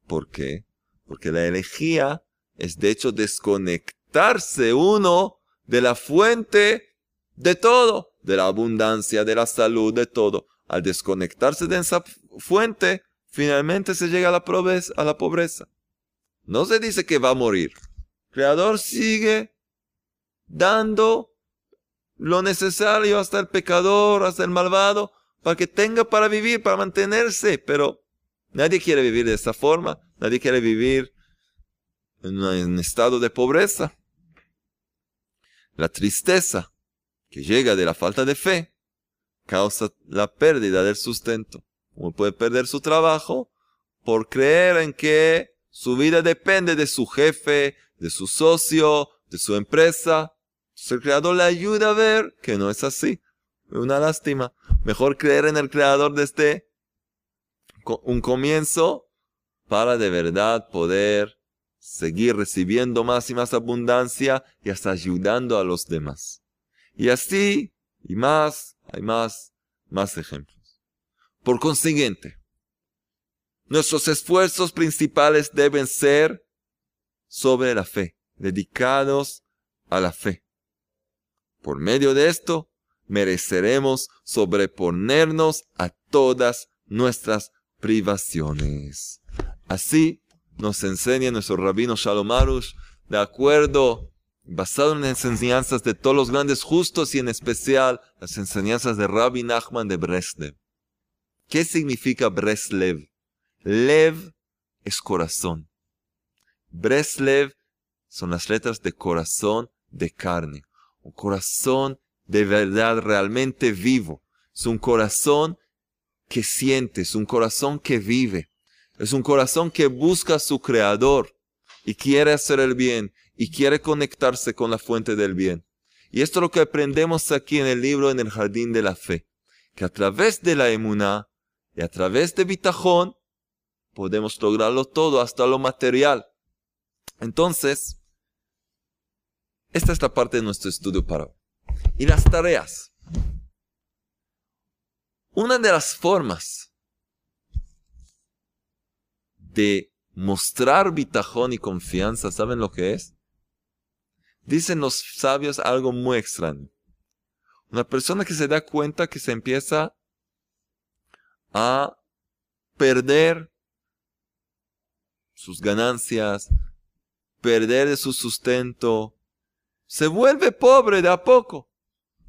¿Por qué? Porque la herejía es de hecho desconectarse uno de la fuente de todo, de la abundancia, de la salud, de todo. Al desconectarse de esa fuente, finalmente se llega a la, pobreza. No se dice que va a morir. Creador sigue dando lo necesario hasta el pecador, hasta el malvado, para que tenga para vivir, para mantenerse. Pero nadie quiere vivir de esa forma. Nadie quiere vivir en un estado de pobreza. La tristeza que llega de la falta de fe causa la pérdida del sustento. Uno puede perder su trabajo por creer en que su vida depende de su jefe, de su socio, de su empresa. El creador le ayuda a ver que no es así. Una lástima. Mejor creer en el creador desde un comienzo para de verdad poder seguir recibiendo más y más abundancia y hasta ayudando a los demás. Y así, y más, hay más, más ejemplos. Por consiguiente, nuestros esfuerzos principales deben ser sobre la fe, dedicados a la fe. Por medio de esto, mereceremos sobreponernos a todas nuestras privaciones. Así nos enseña nuestro rabino Shalom Arush, de acuerdo, basado en las enseñanzas de todos los grandes justos y en especial las enseñanzas de Rabbi Nachman de Breslev. ¿Qué significa Breslev? Lev es corazón. Breslev son las letras de corazón de carne. Un corazón de verdad realmente vivo. Es un corazón que siente, es un corazón que vive. Es un corazón que busca a su creador y quiere hacer el bien y quiere conectarse con la fuente del bien. Y esto es lo que aprendemos aquí en el libro En el Jardín de la Fe. Que a través de la emuná y a través de Bitajón podemos lograrlo todo, hasta lo material. Entonces, esta es la parte de nuestro estudio para hoy. Y las tareas. Una de las formas de mostrar bitajón y confianza, ¿saben lo que es? Dicen los sabios algo muy extraño. Una persona que se da cuenta que se empieza a perder sus ganancias, perder de su sustento, se vuelve pobre de a poco.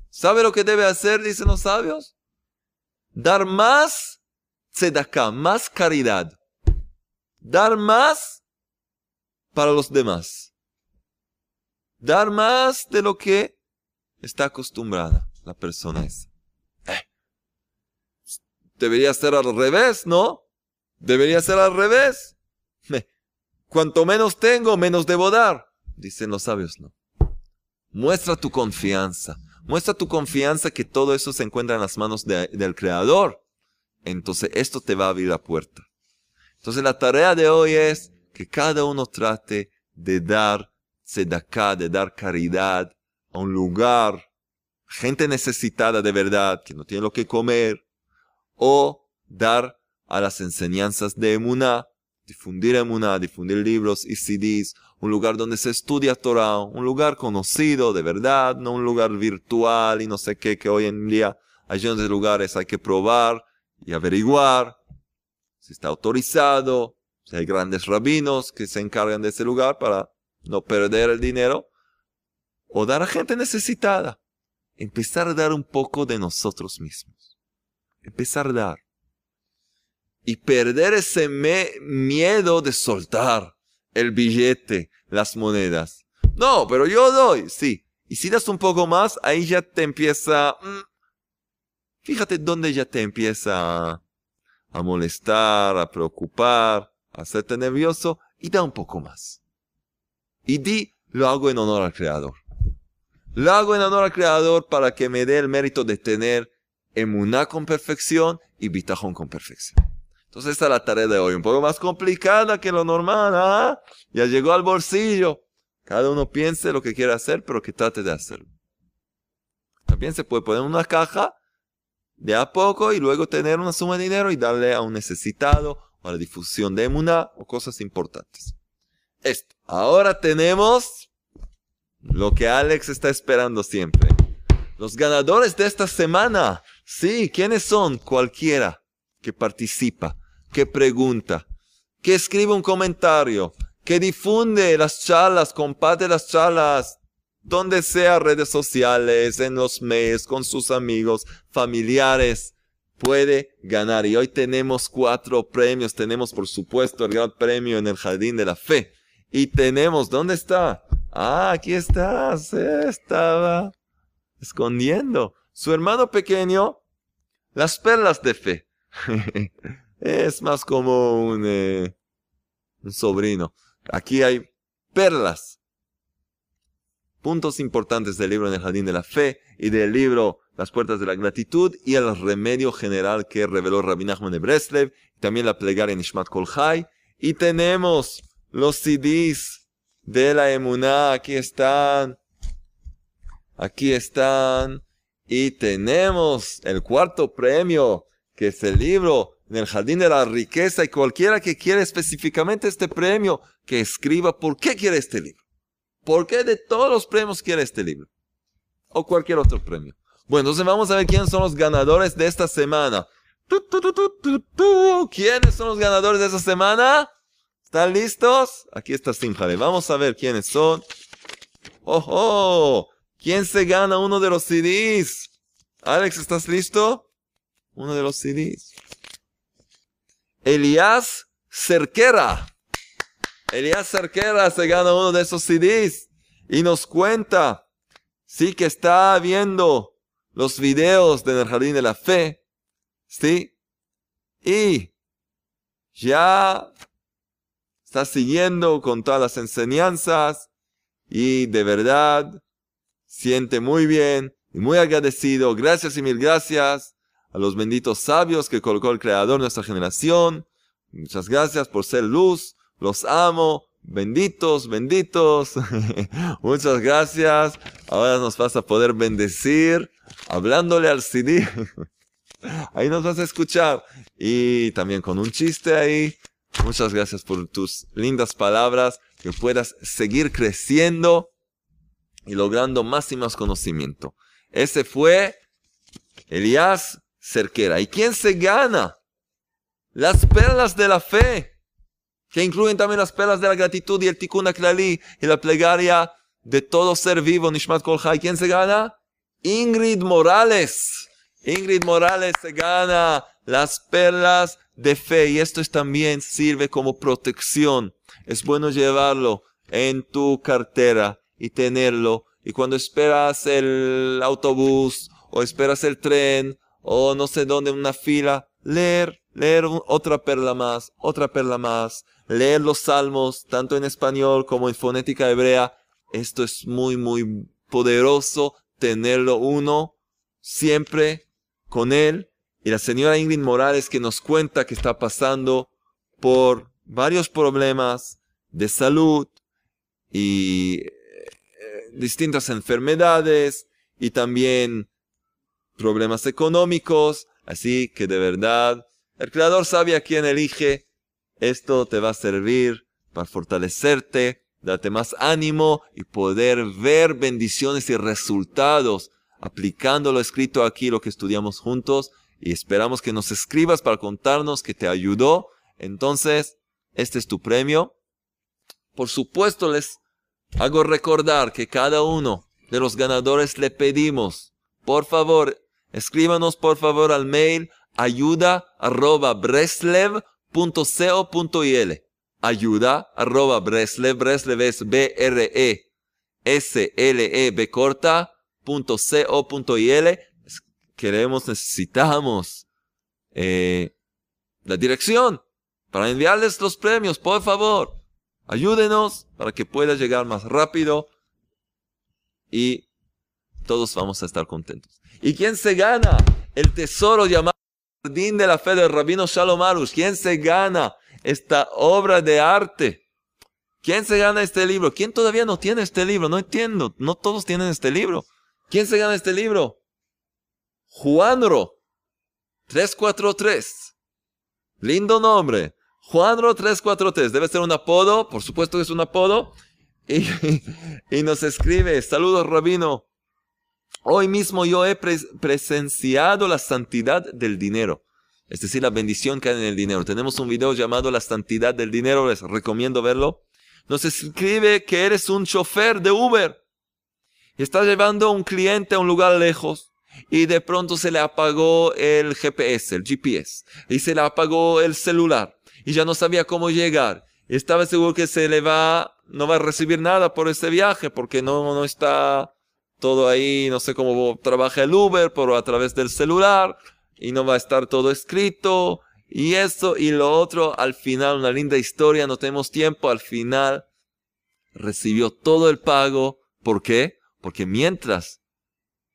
¿Sabe lo que debe hacer, dicen los sabios? Dar más tzedakah, más caridad. Dar más para los demás. Dar más de lo que está acostumbrada la persona esa. Eh. Debería ser al revés, ¿no? Debería ser al revés. Cuanto menos tengo, menos debo dar. Dicen los sabios, no. Muestra tu confianza. Muestra tu confianza que todo eso se encuentra en las manos del Creador. Entonces esto te va a abrir la puerta. Entonces la tarea de hoy es que cada uno trate de dar tzedakah, de dar caridad a un lugar, gente necesitada de verdad, que no tiene lo que comer, o dar a las enseñanzas de Emuná, difundir Emuná, difundir libros y CDs, un lugar donde se estudia Torah, un lugar conocido de verdad, no un lugar virtual y no sé qué, que hoy en día hay de lugares hay que probar y averiguar si está autorizado, si hay grandes rabinos que se encargan de ese lugar para no perder el dinero, o dar a gente necesitada. Empezar a dar un poco de nosotros mismos. Empezar a dar. Y perder ese miedo de soltar el billete, las monedas. No, pero yo doy, sí. Y si das un poco más, ahí ya te empieza... Mm, fíjate dónde ya te empieza a molestar, a preocupar, a hacerte nervioso y da un poco más. Y di, lo hago en honor al Creador. Lo hago en honor al Creador para que me dé el mérito de tener emuná con perfección y bitajón con perfección. Entonces esta es la tarea de hoy, un poco más complicada que lo normal, ¿ah? Ya llegó al bolsillo. Cada uno piense lo que quiere hacer, pero que trate de hacerlo. También se puede poner una caja de a poco y luego tener una suma de dinero y darle a un necesitado o a la difusión de emuná o cosas importantes. Esto. Ahora tenemos lo que Alex está esperando siempre. Los ganadores de esta semana. Sí, ¿quiénes son? Cualquiera que participa, que pregunta, que escribe un comentario, que difunde las charlas, comparte las charlas, donde sea redes sociales, en los mails, con sus amigos, familiares, puede ganar. Y hoy tenemos cuatro premios. Tenemos, por supuesto, el gran premio en el Jardín de la Fe. Y tenemos, ¿dónde está? Ah, aquí está, se estaba escondiendo. Su hermano pequeño, las perlas de fe. es más como un, eh, un sobrino. Aquí hay perlas. Puntos importantes del libro en el Jardín de la Fe y del libro Las Puertas de la Gratitud y el remedio general que reveló Rabbi Nachman de Breslev, también la plegaria Nishmat Kol Y tenemos los CDs de la emuná. Aquí están. Aquí están. Y tenemos el cuarto premio, que es el libro en el Jardín de la Riqueza. Y cualquiera que quiera específicamente este premio, que escriba por qué quiere este libro. ¿Por qué de todos los premios quiere este libro? O cualquier otro premio. Bueno, entonces vamos a ver quiénes son los ganadores de esta semana. ¿Quiénes son los ganadores de esta semana? ¿Están listos? Aquí está Simjale. Vamos a ver quiénes son. ¡Ojo! ¿Quién se gana uno de los CDs? Alex, ¿estás listo? Uno de los CDs. Elías Cerquera. Elías Cerquera se gana uno de esos CDs y nos cuenta, sí que está viendo los videos del Jardín de la Fe, sí, y ya está siguiendo con todas las enseñanzas y de verdad siente muy bien y muy agradecido. Gracias y mil gracias a los benditos sabios que colocó el Creador de nuestra generación. Muchas gracias por ser luz. Los amo. benditos, benditos. Muchas gracias. Ahora nos vas a poder bendecir hablándole al CD. ahí nos vas a escuchar. Y también con un chiste ahí. Muchas gracias por tus lindas palabras. Que puedas seguir creciendo y logrando más y más conocimiento. Ese fue Elías Cerquera. ¿Y quién se gana? Las perlas de la fe, que incluyen también las perlas de la gratitud y el tikkun aklali y la plegaria de todo ser vivo, Nishmat Kolhai. ¿Quién se gana? Ingrid Morales. Ingrid Morales se gana las perlas de fe y esto también sirve como protección. Es bueno llevarlo en tu cartera y tenerlo. Y cuando esperas el autobús o esperas el tren o no sé dónde, una fila, leer, leer otra perla más, otra perla más, leer los salmos, tanto en español como en fonética hebrea. Esto es muy, muy poderoso tenerlo uno siempre con él. Y la señora Ingrid Morales que nos cuenta que está pasando por varios problemas de salud y eh, distintas enfermedades y también problemas económicos. Así que de verdad, el Creador sabe a quién elige. Esto te va a servir para fortalecerte, darte más ánimo y poder ver bendiciones y resultados aplicando lo escrito aquí, lo que estudiamos juntos. Y esperamos que nos escribas para contarnos que te ayudó. Entonces, este es tu premio. Por supuesto, les hago recordar que cada uno de los ganadores le pedimos, por favor, escríbanos por favor al mail ayuda arroba. Ayuda arroba breslev, es B-R-E S-L-E B corta punto .co.il. Queremos, necesitamos eh, la dirección para enviarles los premios, por favor. Ayúdenos para que pueda llegar más rápido y todos vamos a estar contentos. ¿Y quién se gana? El tesoro llamado Jardín de la Fe del Rabino Shalom Arush. ¿Quién se gana esta obra de arte? ¿Quién se gana este libro? ¿Quién todavía no tiene este libro? No entiendo. No todos tienen este libro. ¿Quién se gana este libro? Juanro 343. Lindo nombre. Juanro 343. Debe ser un apodo. Por supuesto que es un apodo. Y, y nos escribe, saludos rabino. Hoy mismo yo he presenciado la santidad del dinero. Es decir, la bendición que hay en el dinero. Tenemos un video llamado La santidad del dinero. Les recomiendo verlo. Nos escribe que eres un chofer de Uber. Estás llevando a un cliente a un lugar lejos. Y de pronto se le apagó el GPS, el GPS. Y se le apagó el celular. Y ya no sabía cómo llegar. Estaba seguro que se le va, no va a recibir nada por este viaje porque no, no está todo ahí, no sé cómo trabaja el Uber, pero a través del celular, y no va a estar todo escrito, y eso y lo otro, al final una linda historia, no tenemos tiempo, al final recibió todo el pago, ¿por qué? Porque mientras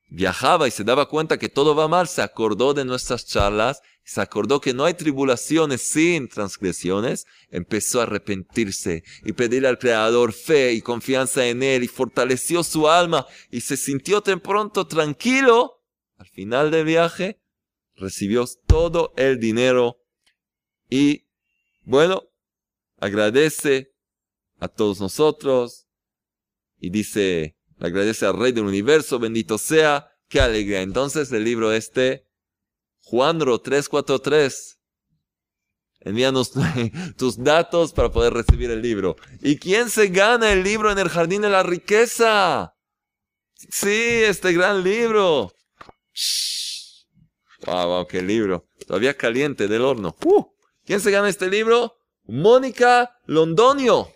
viajaba y se daba cuenta que todo va mal, se acordó de nuestras charlas se acordó que no hay tribulaciones sin transgresiones, empezó a arrepentirse y pedirle al Creador fe y confianza en Él y fortaleció su alma y se sintió tan pronto tranquilo. Al final del viaje, recibió todo el dinero y, bueno, agradece a todos nosotros y dice, agradece al Rey del Universo, bendito sea, qué alegría. Entonces el libro este Juanro 343. Envíanos tus datos para poder recibir el libro. ¿Y quién se gana el libro en el Jardín de la Riqueza? Sí, este gran libro. Wow, wow, qué libro. Todavía caliente del horno. Uh, ¿Quién se gana este libro? Mónica Londonio.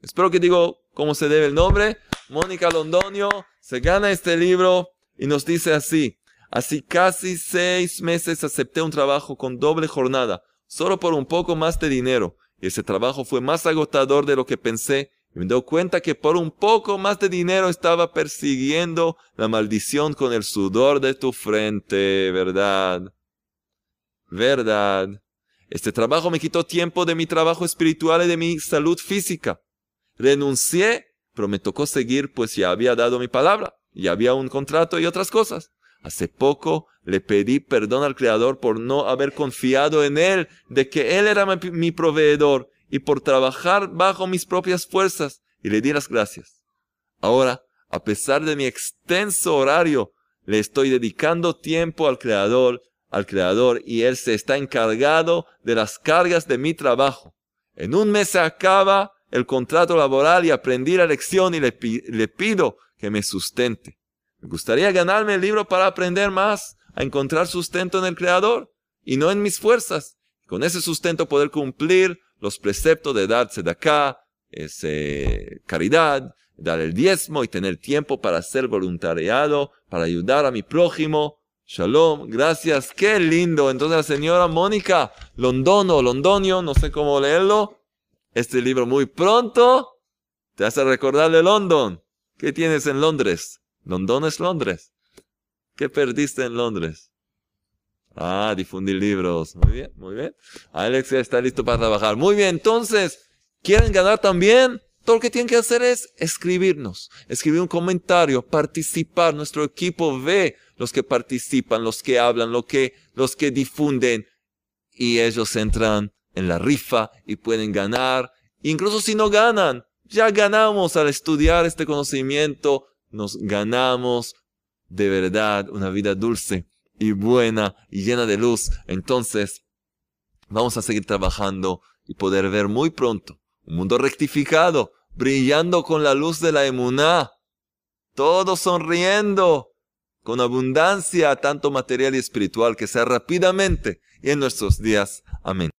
Espero que digo cómo se debe el nombre. Mónica Londonio se gana este libro y nos dice así. Así casi seis meses acepté un trabajo con doble jornada, solo por un poco más de dinero. Y ese trabajo fue más agotador de lo que pensé. Y me doy cuenta que por un poco más de dinero estaba persiguiendo la maldición con el sudor de tu frente, ¿verdad? ¿Verdad? Este trabajo me quitó tiempo de mi trabajo espiritual y de mi salud física. Renuncié, pero me tocó seguir, pues ya había dado mi palabra, ya había un contrato y otras cosas. Hace poco le pedí perdón al Creador por no haber confiado en Él, de que Él era mi proveedor y por trabajar bajo mis propias fuerzas, y le di las gracias. Ahora, a pesar de mi extenso horario, le estoy dedicando tiempo al Creador, al Creador, y Él se está encargado de las cargas de mi trabajo. En un mes se acaba el contrato laboral y aprendí la lección y le, pido que me sustente. Me gustaría ganarme el libro para aprender más, a encontrar sustento en el Creador y no en mis fuerzas. Con ese sustento poder cumplir los preceptos de dar acá, ese, caridad, dar el diezmo y tener tiempo para hacer voluntariado, para ayudar a mi prójimo. Shalom, gracias, qué lindo. Entonces la señora Mónica Londono, Londonio, no sé cómo leerlo, este libro muy pronto te hace recordar de London. ¿Qué tienes en Londres? London es Londres. ¿Qué perdiste en Londres? Ah, difundir libros. Muy bien, muy bien. Alex ya está listo para trabajar. Muy bien, entonces, ¿quieren ganar también? Todo lo que tienen que hacer es escribirnos, escribir un comentario, participar. Nuestro equipo ve los que participan, los que hablan, los que, los que difunden. Y ellos entran en la rifa y pueden ganar. Incluso si no ganan, ya ganamos al estudiar este conocimiento nos ganamos de verdad una vida dulce y buena y llena de luz. Entonces, vamos a seguir trabajando y poder ver muy pronto un mundo rectificado, brillando con la luz de la emuná, todo sonriendo, con abundancia, tanto material y espiritual, que sea rápidamente y en nuestros días. Amén.